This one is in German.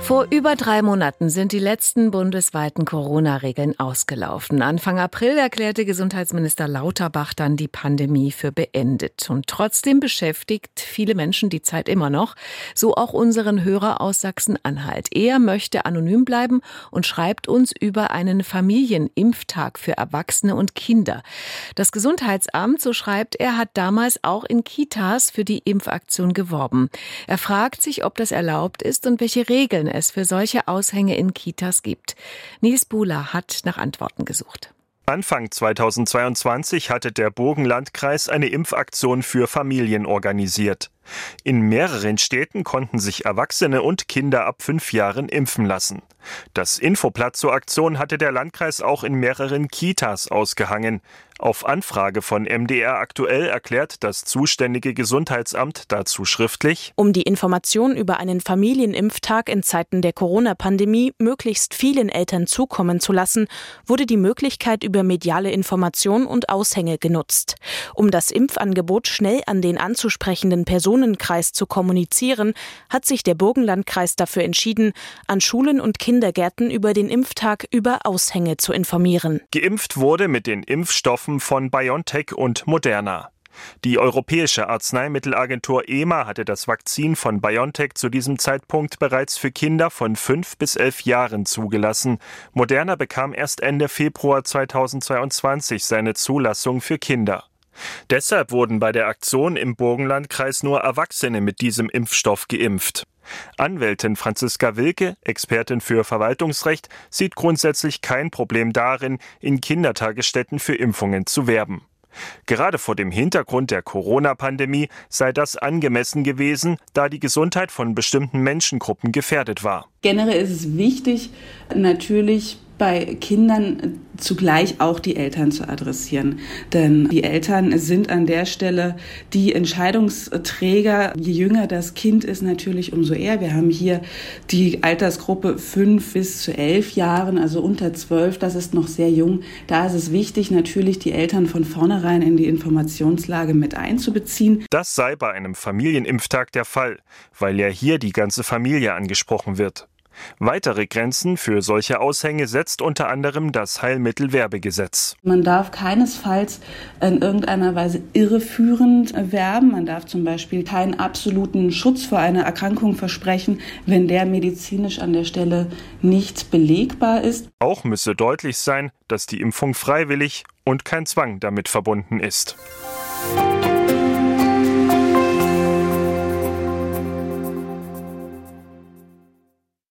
Vor über drei Monaten sind die letzten bundesweiten Corona-Regeln ausgelaufen. Anfang April erklärte Gesundheitsminister Lauterbach dann die Pandemie für beendet. Und trotzdem beschäftigt viele Menschen die Zeit immer noch, so auch unseren Hörer aus Sachsen-Anhalt. Er möchte anonym bleiben und schreibt uns über einen Familienimpftag für Erwachsene und Kinder. Das Gesundheitsamt, so schreibt er, hat damals auch in Kitas für die Impfaktion geworben. Er fragt sich, ob das erlaubt ist und welche Regeln es für solche Aushänge in Kitas gibt. Nils Buhler hat nach Antworten gesucht. Anfang 2022 hatte der Burgenlandkreis eine Impfaktion für Familien organisiert. In mehreren Städten konnten sich Erwachsene und Kinder ab fünf Jahren impfen lassen. Das Infoblatt zur Aktion hatte der Landkreis auch in mehreren Kitas ausgehangen. Auf Anfrage von MDR aktuell erklärt das zuständige Gesundheitsamt dazu schriftlich, um die Information über einen Familienimpftag in Zeiten der Corona-Pandemie möglichst vielen Eltern zukommen zu lassen, wurde die Möglichkeit über mediale Information und Aushänge genutzt. Um das Impfangebot schnell an den anzusprechenden Personenkreis zu kommunizieren, hat sich der Burgenlandkreis dafür entschieden, an Schulen und Kindergärten über den Impftag über Aushänge zu informieren. Geimpft wurde mit den Impfstoffen von BioNTech und Moderna. Die Europäische Arzneimittelagentur EMA hatte das Vakzin von BioNTech zu diesem Zeitpunkt bereits für Kinder von fünf bis elf Jahren zugelassen. Moderna bekam erst Ende Februar 2022 seine Zulassung für Kinder. Deshalb wurden bei der Aktion im Burgenlandkreis nur Erwachsene mit diesem Impfstoff geimpft. Anwältin Franziska Wilke, Expertin für Verwaltungsrecht, sieht grundsätzlich kein Problem darin, in Kindertagesstätten für Impfungen zu werben. Gerade vor dem Hintergrund der Corona-Pandemie sei das angemessen gewesen, da die Gesundheit von bestimmten Menschengruppen gefährdet war. Generell ist es wichtig, natürlich bei Kindern zugleich auch die Eltern zu adressieren. Denn die Eltern sind an der Stelle die Entscheidungsträger. Je jünger das Kind ist, natürlich umso eher. Wir haben hier die Altersgruppe fünf bis zu elf Jahren, also unter zwölf. Das ist noch sehr jung. Da ist es wichtig, natürlich die Eltern von vornherein in die Informationslage mit einzubeziehen. Das sei bei einem Familienimpftag der Fall, weil ja hier die ganze Familie angesprochen wird. Weitere Grenzen für solche Aushänge setzt unter anderem das Heilmittelwerbegesetz. Man darf keinesfalls in irgendeiner Weise irreführend werben. Man darf zum Beispiel keinen absoluten Schutz vor einer Erkrankung versprechen, wenn der medizinisch an der Stelle nicht belegbar ist. Auch müsse deutlich sein, dass die Impfung freiwillig und kein Zwang damit verbunden ist.